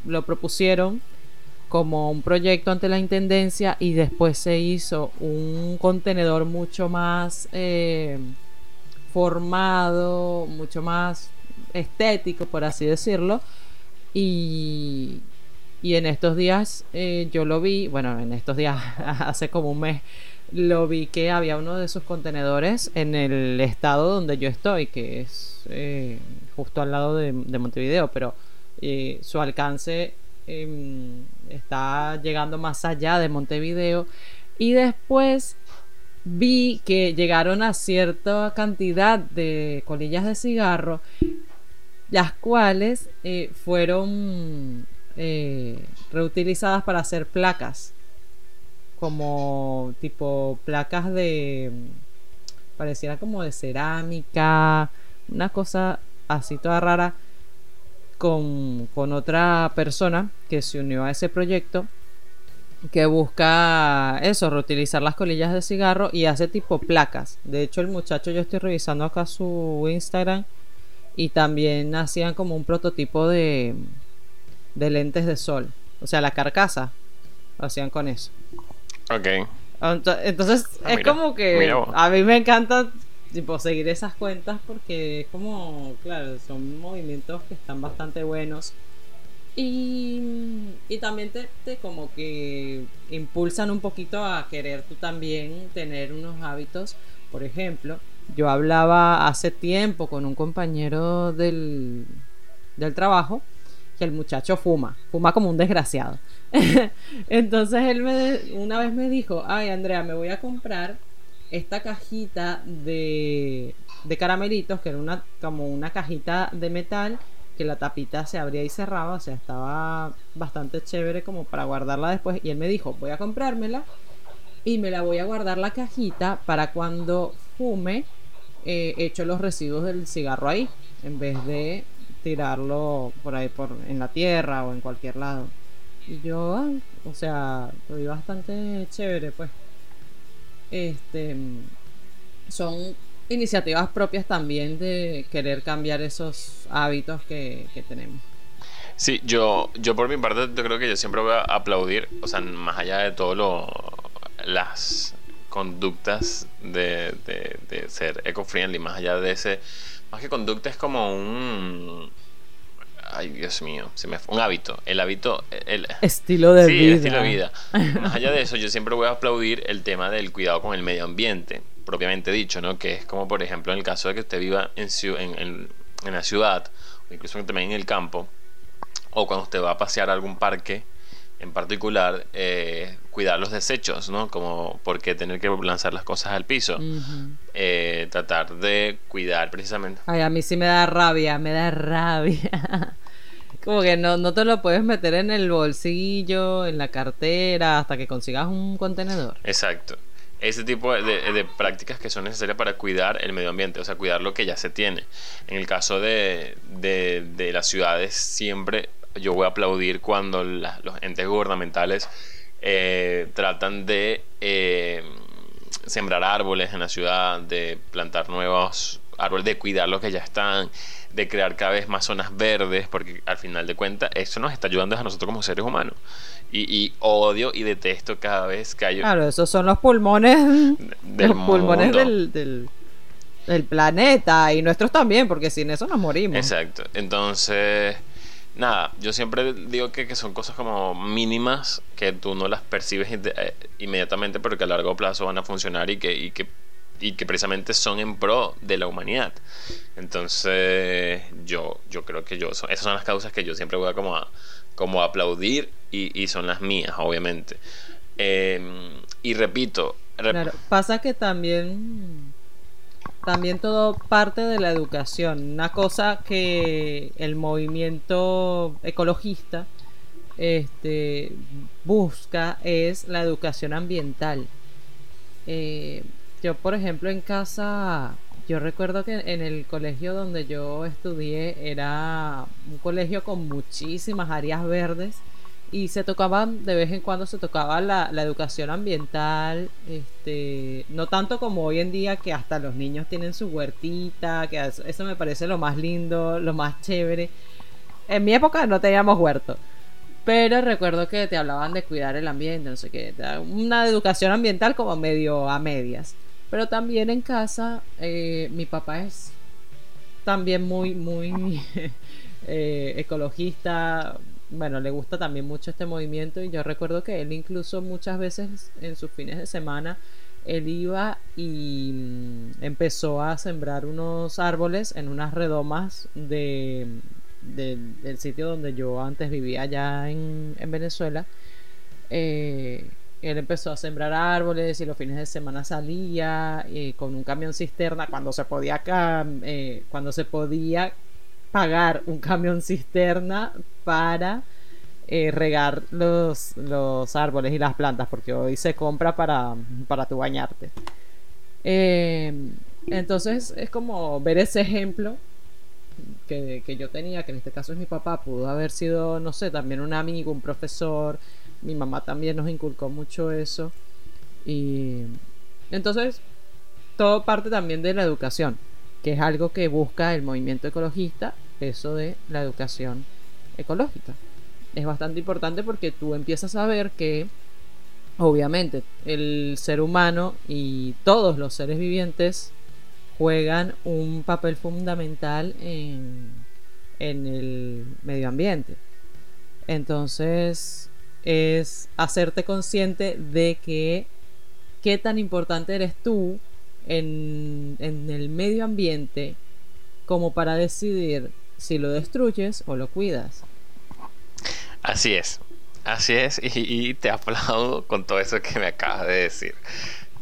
lo propusieron como un proyecto ante la Intendencia y después se hizo un contenedor mucho más eh, formado, mucho más estético, por así decirlo. Y, y en estos días eh, yo lo vi, bueno, en estos días (laughs) hace como un mes lo vi que había uno de esos contenedores en el estado donde yo estoy, que es eh, justo al lado de, Montevideo, pero eh, su alcance em, está llegando más allá de Montevideo. Y después vi que llegaron a cierta cantidad de colillas de cigarro, las cuales eh, fueron reutilizadas para hacer placas como tipo placas de pareciera como de cerámica, una cosa así toda rara con, con otra persona que se unió a ese proyecto que busca eso, reutilizar las colillas de cigarro y hace tipo placas. De hecho, el muchacho, yo estoy revisando acá su Instagram y también hacían como un prototipo de, de lentes de sol. O sea, la carcasa lo hacían con eso. Ok. Entonces, Ah, es mira, como que a mí me encanta tipo seguir esas cuentas porque es como, claro, son movimientos que están bastante buenos. Y, y también te, te como que impulsan un poquito a querer tú también tener unos hábitos. Por ejemplo, yo hablaba hace tiempo con un compañero del, del trabajo que el muchacho fuma, fuma como un desgraciado. (laughs) Entonces él me, una vez me dijo, ay Andrea, me voy a comprar esta cajita de, de caramelitos, que era una, como una cajita de metal, que la tapita se abría y cerraba, o sea, estaba bastante chévere como para guardarla después. Y él me dijo, voy a comprármela y me la voy a guardar la cajita para cuando fume, eh, echo los residuos del cigarro ahí, en vez de tirarlo por ahí por en la tierra o en cualquier lado. Y yo, o sea, lo vi bastante chévere, pues. Este son iniciativas propias también de querer cambiar esos hábitos que, que tenemos. Sí, yo, yo por mi parte yo creo que yo siempre voy a aplaudir, o sea, más allá de todo las conductas de, de, de ser eco-friendly, más allá de ese, más que conducta es como un, ay Dios mío, se me fue- un hábito, el hábito, el, Estilo de sí, vida. el estilo de vida. (laughs) Más allá de eso, yo siempre voy a aplaudir el tema del cuidado con el medio ambiente, propiamente dicho, ¿no? Que es como, por ejemplo, en el caso de que usted viva en, en- en la ciudad, o incluso también en el campo, o cuando usted va a pasear a algún parque en particular, eh, cuidar los desechos, ¿no? Como por qué tener que lanzar las cosas al piso. Eh, tratar de cuidar precisamente. Ay, a mí sí me da rabia, me da rabia. (laughs) Como que no, no te lo puedes meter en el bolsillo, en la cartera, hasta que consigas un contenedor. Exacto. Ese tipo de, de- de prácticas que son necesarias para cuidar el medio ambiente, o sea, cuidar lo que ya se tiene. En el caso de, de- de las ciudades, siempre yo voy a aplaudir cuando la- los entes gubernamentales eh, tratan de eh, sembrar árboles en la ciudad, de plantar nuevos árboles, de cuidar los que ya están, de crear cada vez más zonas verdes, porque al final de cuentas eso nos está ayudando a nosotros como seres humanos. Y, y odio y detesto cada vez que hay Claro, esos son los pulmones, (laughs) del los pulmones mundo. del, del, del planeta y nuestros también, porque sin eso nos morimos. Exacto. Entonces, nada, yo siempre digo que, que son cosas como mínimas que tú no las percibes eh, inmediatamente, pero que a largo plazo van a funcionar y que, y que, y que precisamente son en pro de la humanidad. Entonces, yo, yo creo que yo, esas son las causas que yo siempre voy a como a, como aplaudir y, y son las mías, obviamente. Eh, y repito, rep- Claro, pasa que también también todo parte de la educación. Una cosa que el movimiento ecologista este, busca es la educación ambiental. Eh, yo, por ejemplo, en casa, yo recuerdo que en el colegio donde yo estudié era un colegio con muchísimas áreas verdes y se tocaban de vez en cuando se tocaba la, la educación ambiental este no tanto como hoy en día que hasta los niños tienen su huertita que eso, me parece lo más lindo lo más chévere. En mi época no teníamos huerto pero recuerdo que te hablaban de cuidar el ambiente no sé qué una educación ambiental como medio a medias. Pero también en casa eh, mi papá es también muy muy (laughs) eh, ecologista bueno, le gusta también mucho este movimiento y yo recuerdo que él incluso muchas veces en sus fines de semana él iba y mm, empezó a sembrar unos árboles en unas redomas de, del- sitio donde yo antes vivía allá en, en Venezuela. Eh, él empezó a sembrar árboles y los fines de semana salía eh, con un camión cisterna cuando se podía eh, cuando se podía pagar un camión cisterna para eh, regar los, los árboles y las plantas, porque hoy se compra para, para tu bañarte. Eh, entonces es como ver ese ejemplo que, que yo tenía, que en este caso es mi papá, pudo haber sido, no sé, también un amigo, un profesor, mi mamá también nos inculcó mucho eso. Y entonces, todo parte también de la educación, que es algo que busca el movimiento ecologista, eso de la educación ecológica. Es bastante importante porque tú empiezas a ver que, obviamente, el ser humano y todos los seres vivientes juegan un papel fundamental en, en el medio ambiente. Entonces, es hacerte consciente de que qué tan importante eres tú en, en el medio ambiente como para decidir si lo destruyes o lo cuidas. Así es, así es, y, te (laughs) aplaudo con todo eso que me acabas de decir.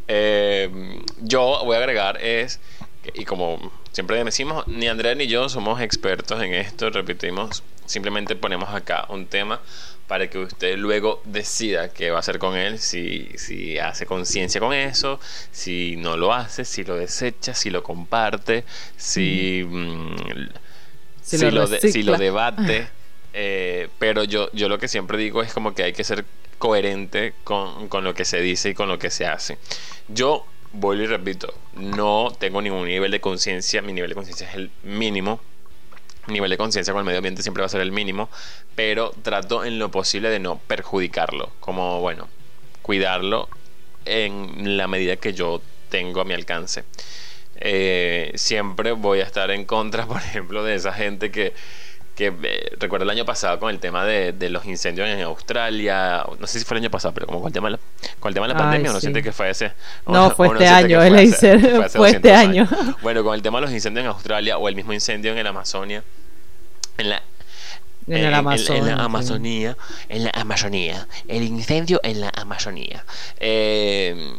Eh, yo voy a agregar es, y como siempre decimos, ni Andrea ni yo somos expertos en esto, repetimos, simplemente ponemos acá un tema para que usted luego decida qué va a hacer con él, si, si hace conciencia con eso, si no lo hace, si lo desecha, si lo comparte, si, mm, si, lo, si, lo, debate. Eh, pero yo, yo lo que siempre digo es como que hay que ser coherente con, con lo que se dice y con lo que se hace. Yo, vuelvo y repito, no tengo ningún nivel de conciencia, mi nivel de conciencia es el mínimo nivel de conciencia con el medio ambiente siempre va a ser el mínimo, pero trato en lo posible de no perjudicarlo, como bueno, cuidarlo en la medida que yo tengo a mi alcance. Eh, siempre voy a estar en contra, (laughs) por ejemplo, de esa gente que, que eh, recuerdo el año pasado con el tema de, los incendios en Australia, no sé si fue el año pasado, pero como con el tema de la, con el tema de la pandemia, uno siente que fue ese... No, fue este año, fue, fue este año. Bueno, con el tema de los incendios en Australia o el mismo incendio en el Amazonia, en la en, la Amazonía, en la Amazonía, el incendio en la Amazonía. Eh,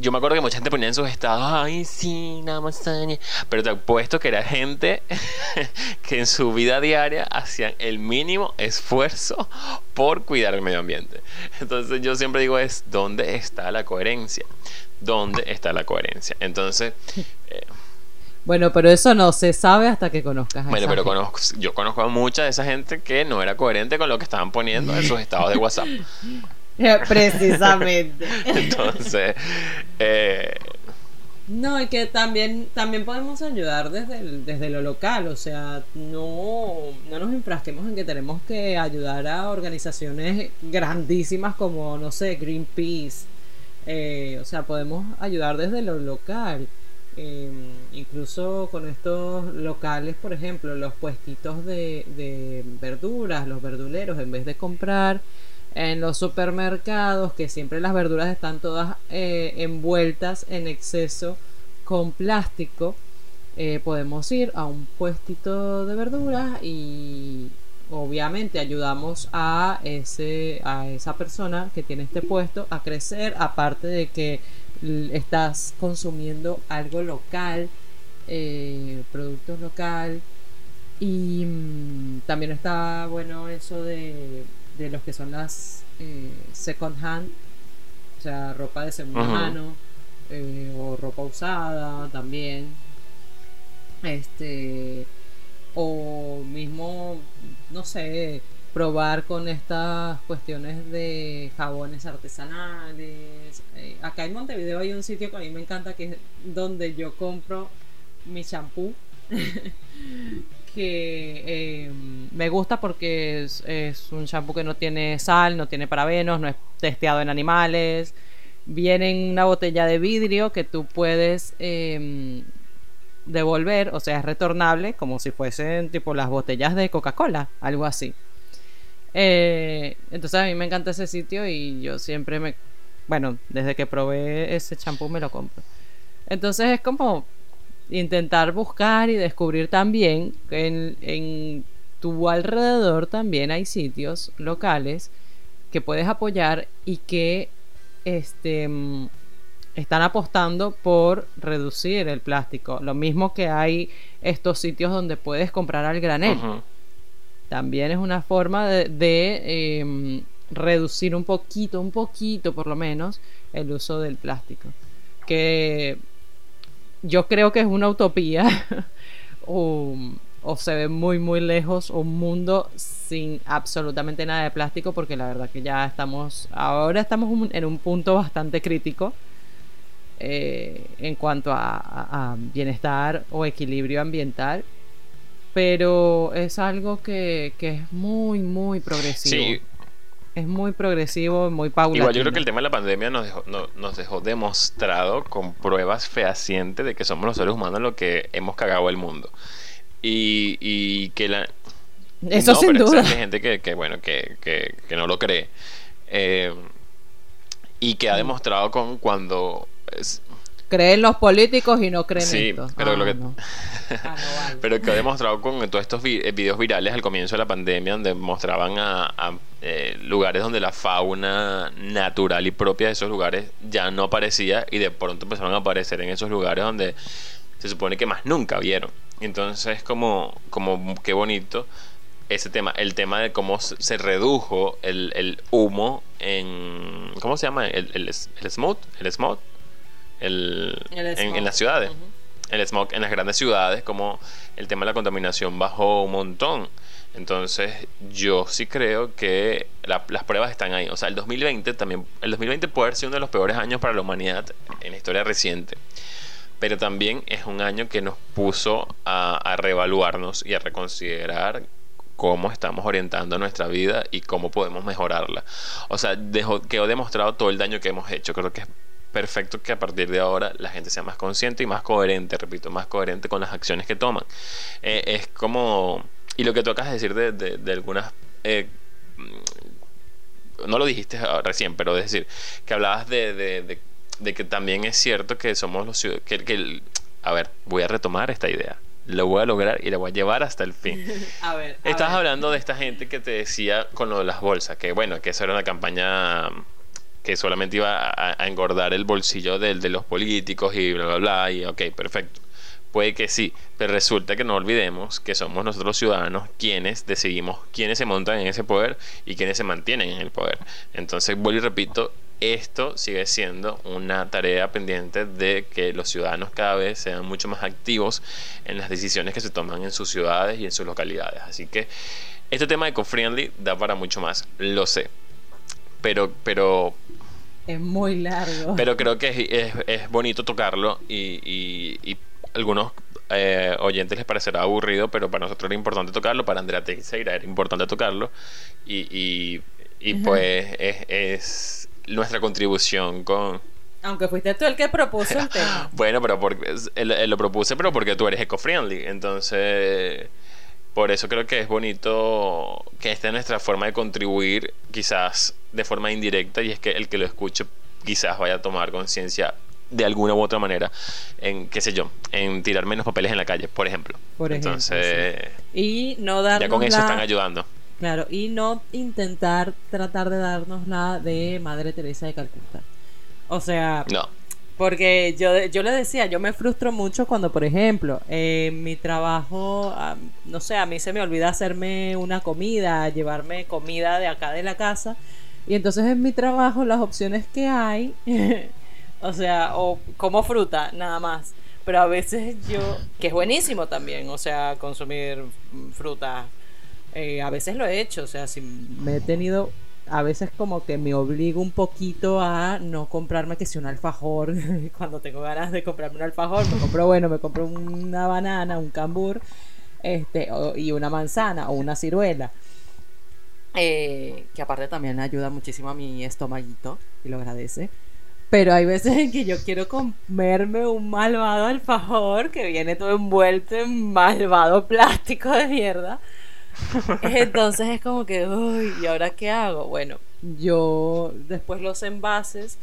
yo me acuerdo que mucha gente ponía en sus estados, ay, sí, la Amazonia. Pero te apuesto que era gente (laughs) que en su vida diaria hacían el mínimo esfuerzo por cuidar el medio ambiente. Entonces yo siempre digo es, ¿dónde está la coherencia? ¿Dónde está la coherencia? Entonces... Eh, bueno, pero eso no se sabe hasta que conozcas a Bueno, pero conozco, yo conozco a mucha de esa gente que no era coherente con lo que estaban poniendo en sus estados de WhatsApp. (laughs) (laughs) Precisamente. Entonces, eh... no, y que también, también podemos ayudar desde, desde lo local, o sea, no, no nos enfrasquemos en que tenemos que ayudar a organizaciones grandísimas como, no sé, Greenpeace. Eh, o sea, podemos ayudar desde lo local. Em, incluso con estos locales, por ejemplo, los puestitos de, verduras, los verduleros, en vez de comprar en los supermercados, que siempre las verduras están todas eh, envueltas en exceso con plástico, eh, podemos ir a un puestito de verduras y obviamente ayudamos a ese a esa persona que tiene este puesto a crecer aparte de que estás consumiendo algo local, eh, productos local. Y mm, también está bueno eso de, de los que son las eh, second hand, o sea, ropa de segunda mano eh, o ropa usada también. Este, o mismo, no sé, probar con estas cuestiones de jabones artesanales. Eh, acá en Montevideo hay un sitio que a mí me encanta que es donde yo compro mi champú. (laughs) que em, me gusta porque es, un champú que no tiene sal, no tiene parabenos, no es testeado en animales. Viene en una botella de vidrio que tú puedes em, devolver, o sea, es retornable, como si fuesen tipo las botellas de Coca-Cola, algo así. Eh, entonces a mí me encanta ese sitio y yo siempre me... Bueno, desde que probé ese champú me lo compro. Entonces es como intentar buscar y descubrir también que en, en tu alrededor también hay sitios locales que puedes apoyar y que este, mm, están apostando por reducir el plástico. Lo mismo que hay estos sitios donde puedes comprar al granel también es una forma de, em, reducir un poquito, un poquito por lo menos, el uso del plástico. Que yo creo que es una utopía (laughs) o se ve muy muy lejos un mundo sin absolutamente nada de plástico porque la verdad que ya estamos ahora estamos en un punto bastante crítico eh, en cuanto a, bienestar o equilibrio ambiental pero es algo que, que es muy muy progresivo sí. Es muy progresivo muy paulatino igual yo creo que el tema de la pandemia nos dejó, nos dejó demostrado con pruebas fehacientes de que somos los seres humanos los que hemos cagado el mundo y, y que la... Eso sin duda. Hay gente que, que bueno, que, que, que, no lo cree. Eh, y que ha demostrado con cuando... Creen los políticos y no creen sí, pero lo ah, que... Ah, (laughs) pero que ha demostrado con todos estos eh, videos virales al comienzo de la pandemia donde mostraban a, eh, lugares donde la fauna natural y propia de esos lugares ya no aparecía y de pronto empezaron a aparecer en esos lugares donde se supone que más nunca vieron. Entonces, como, como qué bonito ese tema, el tema de cómo se redujo el, el humo en. ¿Cómo se llama? El, el, el smog. El smog. El, en, las ciudades. El smog en las grandes ciudades, como el tema de la contaminación bajó un montón. Entonces, yo sí creo que las pruebas están ahí. O sea, el 2020 también. El 2020 puede haber sido uno de los peores años para la humanidad en la historia reciente pero también es un año que nos puso a, reevaluarnos y a reconsiderar cómo estamos orientando nuestra vida y cómo podemos mejorarla. O sea, dejó, quedó demostrado todo el daño que hemos hecho. Creo que es perfecto que a partir de ahora la gente sea más consciente y más coherente, repito, más coherente con las acciones que toman. Eh, es como, y lo que tocas de decir de, de, algunas... Eh, no lo dijiste recién, pero es decir, que hablabas de, de de que también es cierto que somos los que, que a ver, voy a retomar esta idea. Lo voy a lograr y la voy a llevar hasta el fin. (laughs) a ver. Estás hablando de esta gente que te decía con lo de las bolsas, que bueno, que eso era una campaña que solamente iba a, engordar el bolsillo de, de los políticos y bla, bla, bla, y ok, perfecto. Puede que sí, pero resulta que no olvidemos que somos nosotros ciudadanos quienes decidimos quiénes se montan en ese poder y quienes se mantienen en el poder. Entonces, vuelvo y repito, esto sigue siendo una tarea pendiente de que los ciudadanos cada vez sean mucho más activos en las decisiones que se toman en sus ciudades y en sus localidades. Así que este tema eco-friendly da para mucho más, lo sé. Pero, pero es muy largo. Pero creo que es, bonito tocarlo y, y, algunos eh, oyentes les parecerá aburrido, pero para nosotros era importante tocarlo, para Andrea Teixeira era importante tocarlo y, y pues es nuestra contribución con... Aunque fuiste tú el que propuso el (laughs) tema. bueno, pero porque lo propuse, pero porque tú eres eco-friendly. Entonces, por eso creo que es bonito que esta es nuestra forma de contribuir, quizás de forma indirecta, y es que el que lo escuche quizás vaya a tomar conciencia de alguna u otra manera en, qué sé yo, en tirar menos papeles en la calle, por ejemplo. Por ejemplo Entonces, y no Ya con eso están ayudando. Claro, y no intentar tratar de darnos la de Madre Teresa de Calcuta. O sea, no. Porque yo, yo le decía, yo me frustro mucho cuando, por ejemplo, en mi trabajo, no sé, a mí se me olvida hacerme una comida, llevarme comida de acá de la casa. Y entonces en mi trabajo las opciones que hay, (laughs) o sea, o como fruta, nada más. Pero a veces yo, que es buenísimo también, o sea, consumir fruta eh, a veces lo he hecho, o sea, si me he tenido, a veces como que me obligo un poquito a no comprarme que si un alfajor, (laughs) cuando tengo ganas de comprarme un alfajor, me compro, bueno, me compro una banana, un cambur, este, y una manzana o una ciruela. Eh, que aparte también ayuda muchísimo a mi estomaguito y lo agradece. Pero hay veces en que yo quiero comerme un malvado alfajor que viene todo envuelto en malvado plástico de mierda. Entonces es como que, uy, ¿y ahora qué hago? Bueno, yo después los envases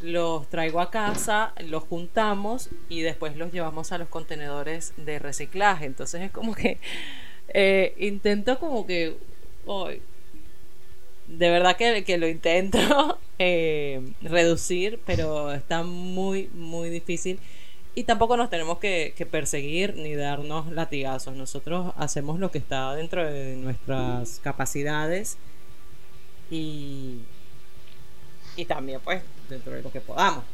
los traigo a casa, los juntamos y después los llevamos a los contenedores de reciclaje. Entonces es como que eh, intento como que, uy, de verdad que, que lo intento (laughs) eh, reducir, pero está muy, muy difícil. Y tampoco nos tenemos que, perseguir ni darnos latigazos. Nosotros hacemos lo que está dentro de nuestras capacidades y, y también pues dentro de lo que podamos.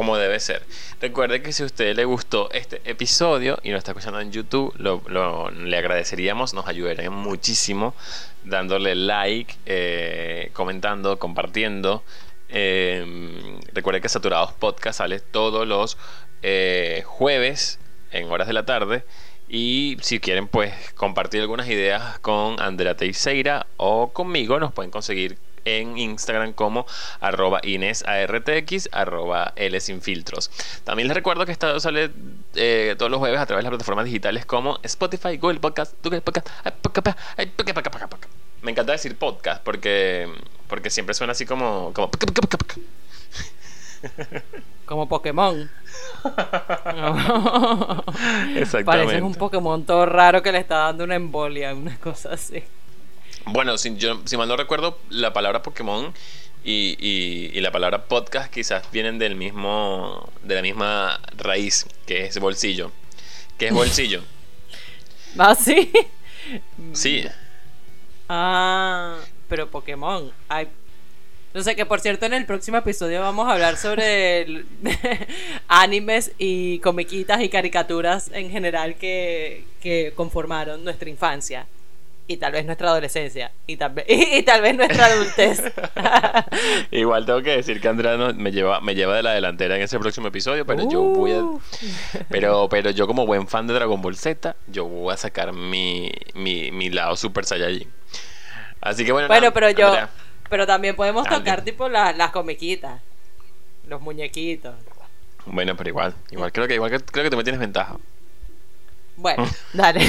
Como debe ser. Recuerde que si a usted le gustó este episodio y lo está escuchando en YouTube, lo, le agradeceríamos, nos ayudaría muchísimo dándole like, eh, comentando, compartiendo. Eh, recuerde que Saturados Podcast sale todos los eh, jueves en horas de la tarde. Y si quieren pues compartir algunas ideas con Andrea Teixeira o conmigo, nos pueden conseguir en Instagram como arroba inesartx, arroba L sin filtros. También les recuerdo que esto sale eh, todos los jueves a través de las plataformas digitales como Spotify, Google Podcast, Google Podcast. Me encanta decir podcast porque, porque siempre suena así como... como como Pokémon. (laughs) Exactamente. Parece un Pokémon todo raro que le está dando una embolia, una cosa así. Bueno, si, yo, si mal no recuerdo, la palabra Pokémon y, y, la palabra podcast quizás vienen del mismo, de la misma raíz, que es bolsillo. ¿Qué es bolsillo? (laughs) ¿Ah, sí? Sí. Ah, pero Pokémon. Ay, no sé, que por cierto en el próximo episodio vamos a hablar sobre (laughs) animes y comiquitas y caricaturas en general que, que conformaron nuestra infancia y tal vez nuestra adolescencia y tal vez, (laughs) y, tal vez nuestra adultez. (laughs) Igual tengo que decir que Andrea me lleva me lleva de la delantera en ese próximo episodio, pero yo voy a uh. pero pero yo como buen fan de Dragon Ball Z, yo voy a sacar mi mi, mi lado Super Saiyajin. Así que bueno, bueno, pero yo pero también podemos tocar tipo las comiquitas, los muñequitos. Bueno, pero igual, igual creo que igual creo que tú me tienes ventaja. Bueno, (laughs) dale.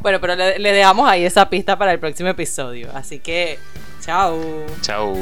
bueno, pero le, le, dejamos ahí esa pista para el próximo episodio. Así que, chao. Chao.